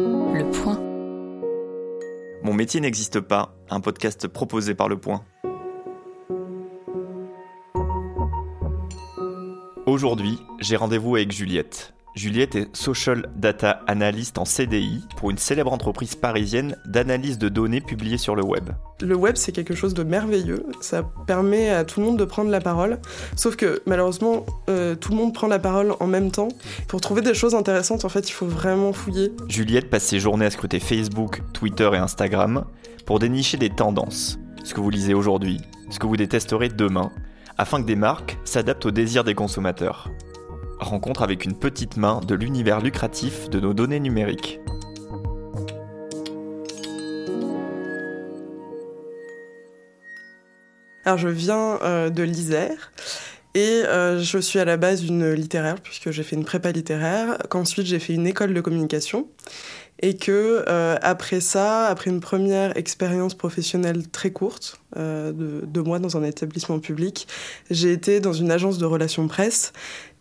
Le Point. Mon métier n'existe pas, un podcast proposé par Le Point. Aujourd'hui, j'ai rendez-vous avec Juliette. Juliette est Social Data Analyst en CDI pour une célèbre entreprise parisienne d'analyse de données publiées sur le web. Le web, c'est quelque chose de merveilleux. Ça permet à tout le monde de prendre la parole. Sauf que malheureusement, euh, tout le monde prend la parole en même temps. Pour trouver des choses intéressantes, en fait, il faut vraiment fouiller. Juliette passe ses journées à scruter Facebook, Twitter et Instagram pour dénicher des tendances. Ce que vous lisez aujourd'hui, ce que vous détesterez demain, afin que des marques s'adaptent aux désirs des consommateurs rencontre avec une petite main de l'univers lucratif de nos données numériques. Je viens euh, de l'Isère et euh, je suis à la base une littéraire puisque j'ai fait une prépa littéraire, qu'ensuite j'ai fait une école de communication et que euh, après ça, après une première expérience professionnelle très courte, de deux mois dans un établissement public, j'ai été dans une agence de relations presse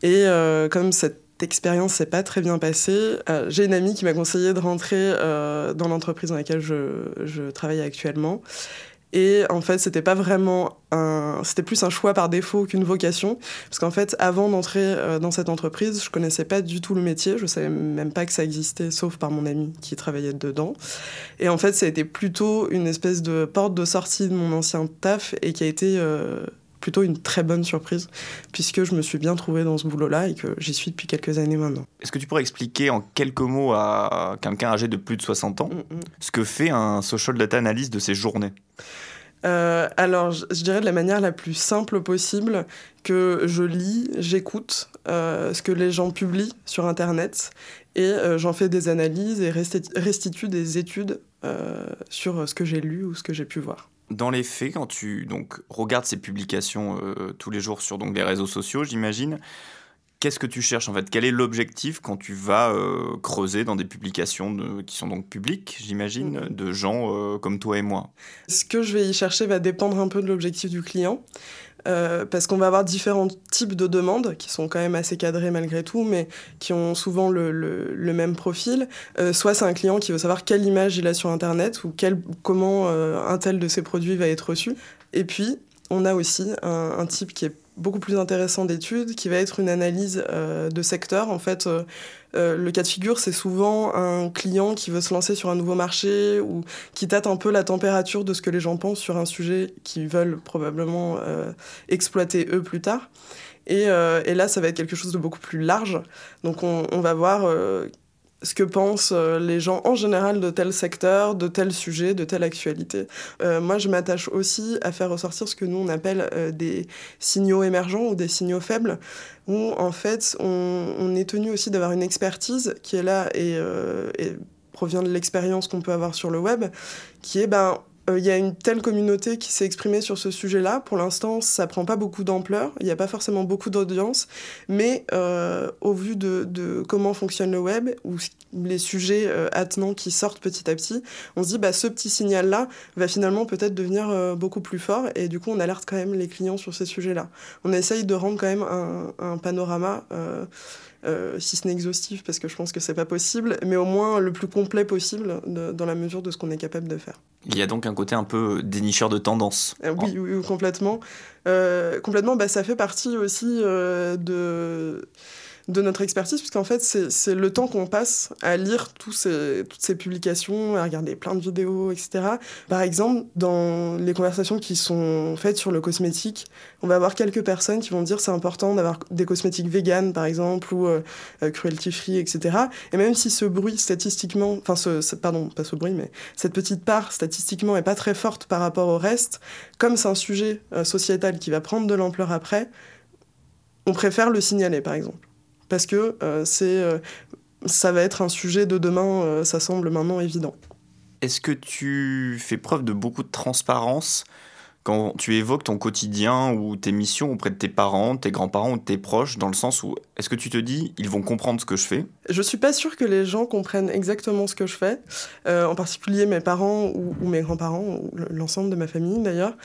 et euh, comme cette expérience s'est pas très bien passée, euh, j'ai une amie qui m'a conseillé de rentrer euh, dans l'entreprise dans laquelle je, travaille actuellement. Et en fait, c'était pas vraiment un, c'était plus un choix par défaut qu'une vocation, parce qu'en fait, avant d'entrer dans cette entreprise, je connaissais pas du tout le métier, je savais même pas que ça existait, sauf par mon ami qui travaillait dedans. Et en fait, ça a été plutôt une espèce de porte de sortie de mon ancien taf et qui a été plutôt une très bonne surprise, puisque je me suis bien trouvé dans ce boulot-là et que j'y suis depuis quelques années maintenant. Est-ce que tu pourrais expliquer en quelques mots à quelqu'un âgé de plus de 60 ans mm, mm. ce que fait un social data analyst de ses journées? Euh, alors, je, dirais de la manière la plus simple possible que je lis, j'écoute euh, ce que les gens publient sur Internet et euh, j'en fais des analyses et restitue des études sur ce que j'ai lu ou ce que j'ai pu voir dans les faits, quand tu donc, regardes ces publications euh, tous les jours sur donc, les réseaux sociaux, j'imagine, qu'est-ce que tu cherches en fait? Quel est l'objectif quand tu vas euh, creuser dans des publications qui sont donc publiques, j'imagine, mm. de gens euh, comme toi et moi? Ce que je vais y chercher va dépendre un peu de l'objectif du client. Euh, parce qu'on va avoir différents types de demandes qui sont quand même assez cadrées malgré tout, mais qui ont souvent le, le, même profil. Euh, soit c'est un client qui veut savoir quelle image il a sur Internet ou quel, comment euh, un tel de ses produits va être reçu. Et puis, on a aussi un, type qui est beaucoup plus intéressant d'études, qui va être une analyse de secteur. En fait, euh, le cas de figure, c'est souvent un client qui veut se lancer sur un nouveau marché ou qui tâte un peu la température de ce que les gens pensent sur un sujet qu'ils veulent probablement euh, exploiter eux plus tard. Euh, et, là, ça va être quelque chose de beaucoup plus large. Donc on, on va voir ce que pensent euh, les gens en général de tel secteur, de tel sujet, de telle actualité. Euh, moi, je m'attache aussi à faire ressortir ce que nous, on appelle euh, des signaux émergents ou des signaux faibles, où en fait, on, est tenu aussi d'avoir une expertise qui est là et, et provient de l'expérience qu'on peut avoir sur le web, qui est, ben, il y a une telle communauté qui s'est exprimée sur ce sujet-là. Pour l'instant, ça prend pas beaucoup d'ampleur. Il n'y a pas forcément beaucoup d'audience. Mais euh, au vu de, comment fonctionne le web, ou les sujets euh, attenants qui sortent petit à petit, on se dit, bah, ce petit signal-là va finalement peut-être devenir beaucoup plus fort. Et du coup, on alerte quand même les clients sur ces sujets-là. On essaye de rendre quand même un panorama euh, si ce n'est exhaustif, parce que je pense que c'est pas possible, mais au moins le plus complet possible dans la mesure de ce qu'on est capable de faire. Il y a donc un côté un peu dénicheur de tendance. Euh, oui, oui, complètement. Euh, complètement, bah, ça fait partie aussi de de notre expertise, puisqu'en fait, c'est le temps qu'on passe à lire tous ces, toutes ces publications, à regarder plein de vidéos, etc. Par exemple, dans les conversations qui sont faites sur le cosmétique, on va avoir quelques personnes qui vont dire c'est important d'avoir des cosmétiques vegan, par exemple, ou euh, euh, cruelty-free, etc. Et même si ce bruit, statistiquement, enfin, ce, pardon, pas ce bruit, mais cette petite part, statistiquement, est pas très forte par rapport au reste, comme c'est un sujet euh, sociétal qui va prendre de l'ampleur après, on préfère le signaler, par exemple parce que euh, c'est, euh, ça va être un sujet de demain, euh, ça semble maintenant évident. Est-ce que tu fais preuve de beaucoup de transparence quand tu évoques ton quotidien ou tes missions auprès de tes parents, tes grands-parents ou tes proches, dans le sens où est-ce que tu te dis ils vont comprendre ce que je fais? Je suis pas sûre que les gens comprennent exactement ce que je fais, euh, en particulier mes parents ou, mes grands-parents, ou l'ensemble de ma famille d'ailleurs.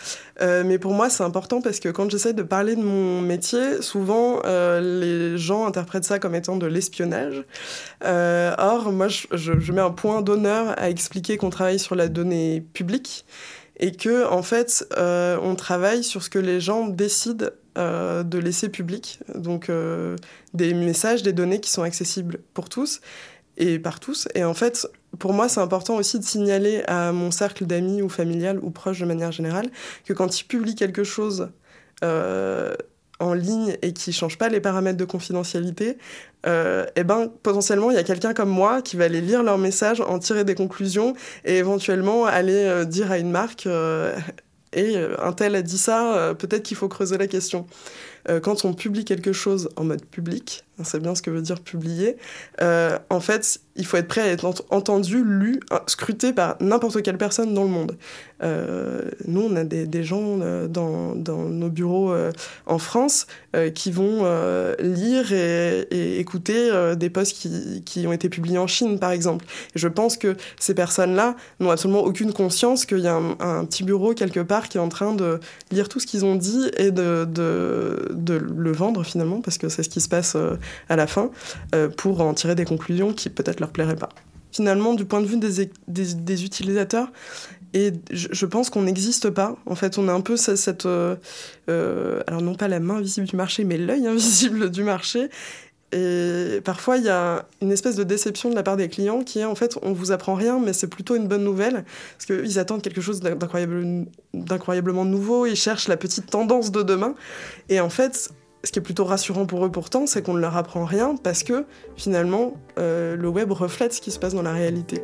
Euh, mais pour moi, c'est important parce que quand j'essaie de parler de mon métier, souvent euh, les gens interprètent ça comme étant de l'espionnage. or, moi, je mets un point d'honneur à expliquer qu'on travaille sur la donnée publique et que en fait euh, on travaille sur ce que les gens décident euh, de laisser public, donc euh, des messages, des données qui sont accessibles pour tous et par tous. Et en fait, pour moi, c'est important aussi de signaler à mon cercle d'amis ou familial ou proche de manière générale que quand ils publient quelque chose en ligne et qui change pas les paramètres de confidentialité, euh, eh ben potentiellement il y a quelqu'un comme moi qui va aller lire leur message, en tirer des conclusions et éventuellement aller euh, dire à une marque euh, et un tel a dit ça, peut-être qu'il faut creuser la question. quand on publie quelque chose en mode public, c'est bien ce que veut dire publier, en fait il faut être prêt à être entendu, lu, scruté par n'importe quelle personne dans le monde. Euh, nous, on a des, gens euh, dans, nos bureaux euh, en France qui vont lire et, écouter des posts qui, qui, ont été publiés en Chine, par exemple. Je pense que ces personnes-là n'ont absolument aucune conscience qu'il y a un, petit bureau quelque part qui est en train de lire tout ce qu'ils ont dit et de, de, le vendre finalement, parce que c'est ce qui se passe à la fin, pour en tirer des conclusions qui peut-être leur plairait pas. Finalement, du point de vue des, utilisateurs, et je, pense qu'on n'existe pas. En fait, on a un peu cette, euh, euh, alors non pas la main visible du marché, mais l'œil invisible du marché. Et parfois, il y a une espèce de déception de la part des clients qui est en fait, on vous apprend rien, mais c'est plutôt une bonne nouvelle parce qu'ils attendent quelque chose d'incroyablement nouveau, ils cherchent la petite tendance de demain. Et en fait, ce qui est plutôt rassurant pour eux pourtant, c'est qu'on ne leur apprend rien parce que finalement, euh, le web reflète ce qui se passe dans la réalité.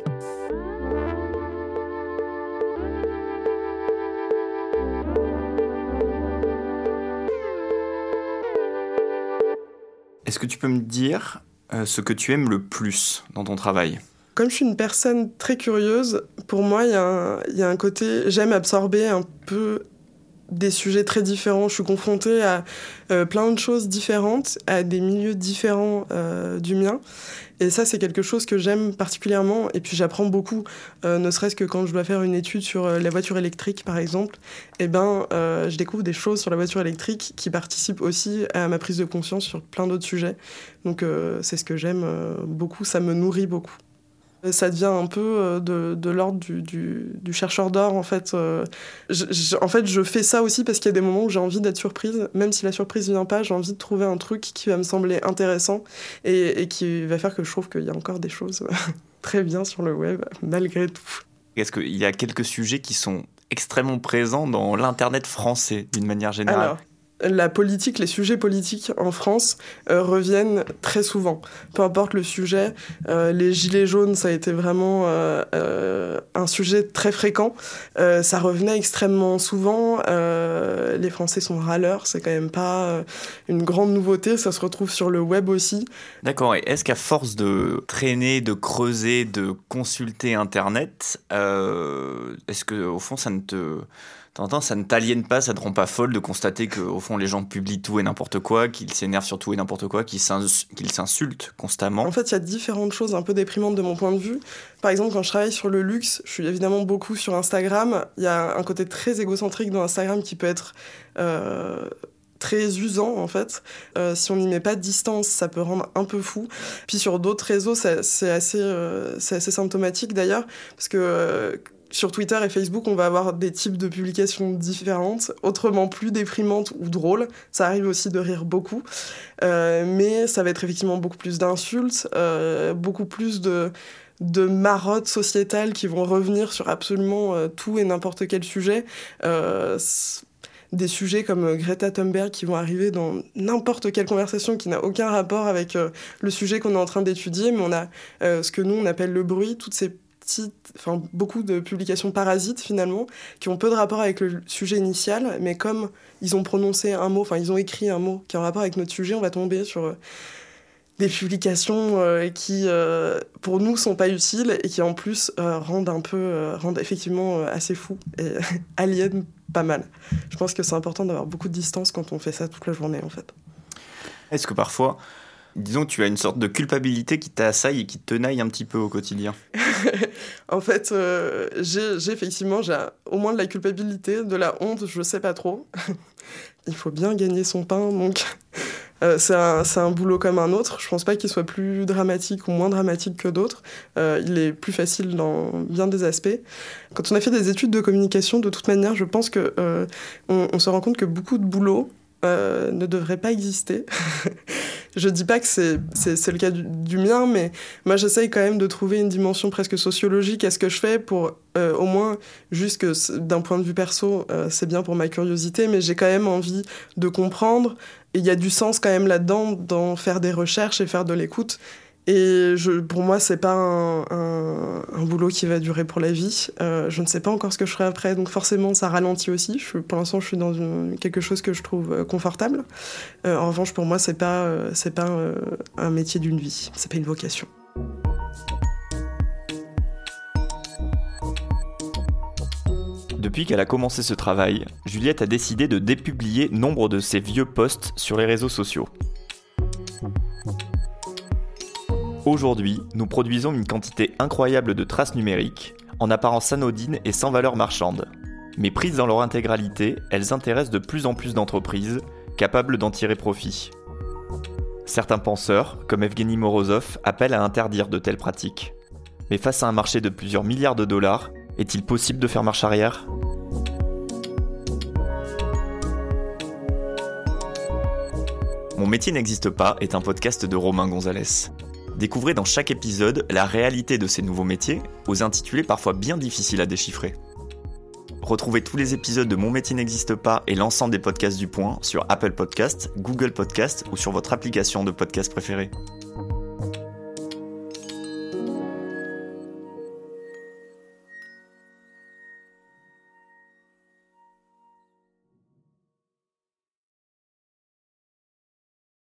Est-ce que tu peux me dire euh, ce que tu aimes le plus dans ton travail? Comme je suis une personne très curieuse, pour moi, il y, y, a un côté, j'aime absorber un peu des sujets très différents. Je suis confrontée à euh, plein de choses différentes, à des milieux différents euh, du mien. Et ça, c'est quelque chose que j'aime particulièrement. Et puis, j'apprends beaucoup, euh, ne serait-ce que quand je dois faire une étude sur la voiture électrique, par exemple. Eh ben, je découvre des choses sur la voiture électrique qui participent aussi à ma prise de conscience sur plein d'autres sujets. Donc, c'est ce que j'aime beaucoup. Ça me nourrit beaucoup. Ça devient un peu euh, de, de l'ordre du, du, du, chercheur d'or, en fait. Euh, je, en fait, je fais ça aussi parce qu'il y a des moments où j'ai envie d'être surprise. Même si la surprise vient pas, j'ai envie de trouver un truc qui va me sembler intéressant et, et qui va faire que je trouve qu'il y a encore des choses très bien sur le web, malgré tout. Est-ce qu'il y a quelques sujets qui sont extrêmement présents dans l'Internet français, d'une manière générale? La politique, les sujets politiques en France euh, reviennent très souvent. Peu importe le sujet, euh, les gilets jaunes, ça a été vraiment euh, un sujet très fréquent. ça revenait extrêmement souvent. les Français sont râleurs, c'est quand même pas une grande nouveauté. Ça se retrouve sur le web aussi. D'accord. Et est-ce qu'à force de traîner, de creuser, de consulter Internet, est-ce que au fond ça ne te Ça ne t'aliène pas, ça ne te rend pas folle de constater qu'au fond les gens publient tout et n'importe quoi, qu'ils s'énervent sur tout et n'importe quoi, qu'ils s'insultent constamment? En fait, il y a différentes choses un peu déprimantes de mon point de vue. Par exemple, quand je travaille sur le luxe, je suis évidemment beaucoup sur Instagram. Il y a un côté très égocentrique dans Instagram qui peut être euh, très usant en fait. Euh, si on n'y met pas de distance, ça peut rendre un peu fou. Puis sur d'autres réseaux, c'est assez, euh, assez symptomatique d'ailleurs, parce que sur Twitter et Facebook, on va avoir des types de publications différentes, autrement plus déprimantes ou drôles. Ça arrive aussi de rire beaucoup. Euh, mais ça va être effectivement beaucoup plus d'insultes, euh, beaucoup plus de, marottes sociétales qui vont revenir sur absolument euh, tout et n'importe quel sujet. des sujets comme Greta Thunberg qui vont arriver dans n'importe quelle conversation qui n'a aucun rapport avec le sujet qu'on est en train d'étudier, mais on a ce que nous on appelle le bruit, toutes ces enfin beaucoup de publications parasites finalement, qui ont peu de rapport avec le sujet initial, mais comme ils ont prononcé un mot, enfin ils ont écrit un mot qui a un rapport avec notre sujet, on va tomber sur euh, des publications euh, qui euh, pour nous sont pas utiles et qui en plus rendent un peu rendent effectivement assez fou et aliènent pas mal. Je pense que c'est important d'avoir beaucoup de distance quand on fait ça toute la journée, en fait. Est-ce que parfois, disons que tu as une sorte de culpabilité qui t'assaille et qui te tenaille un petit peu au quotidien En fait, euh, j'ai effectivement j'ai au moins de la culpabilité, de la honte, je sais pas trop. Il faut bien gagner son pain, donc euh, c'est un, boulot comme un autre. Je pense pas qu'il soit plus dramatique ou moins dramatique que d'autres. Euh, il est plus facile dans bien des aspects. Quand on a fait des études de communication, de toute manière, je pense que on, on, se rend compte que beaucoup de boulot ne devrait pas exister. Je dis pas que c'est le cas du, mien, mais moi j'essaye quand même de trouver une dimension presque sociologique à ce que je fais pour euh, au moins, juste que d'un point de vue perso, euh, c'est bien pour ma curiosité, mais j'ai quand même envie de comprendre. Et il y a du sens quand même là-dedans, dans faire des recherches et faire de l'écoute. Et pour moi, c'est pas un, boulot qui va durer pour la vie. Euh, je ne sais pas encore ce que je ferai après, donc forcément, ça ralentit aussi. Pour l'instant, je suis dans quelque chose que je trouve euh, confortable. Euh, en revanche, pour moi, c'est pas, euh, c'est pas un métier d'une vie. C'est pas une vocation. Depuis qu'elle a commencé ce travail, Juliette a décidé de dépublier nombre de ses vieux posts sur les réseaux sociaux. Aujourd'hui, nous produisons une quantité incroyable de traces numériques, en apparence anodines et sans valeur marchande. Mais prises dans leur intégralité, elles intéressent de plus en plus d'entreprises, capables d'en tirer profit. Certains penseurs, comme Evgeny Morozov, appellent à interdire de telles pratiques. Mais face à un marché de plusieurs milliards de dollars, est-il possible de faire marche arrière? Mon métier n'existe pas est un podcast de Romain Gonzalez. Découvrez dans chaque épisode la réalité de ces nouveaux métiers, aux intitulés parfois bien difficiles à déchiffrer. Retrouvez tous les épisodes de Mon métier n'existe pas et l'ensemble des podcasts du Point sur Apple Podcasts, Google Podcasts ou sur votre application de podcast préférée.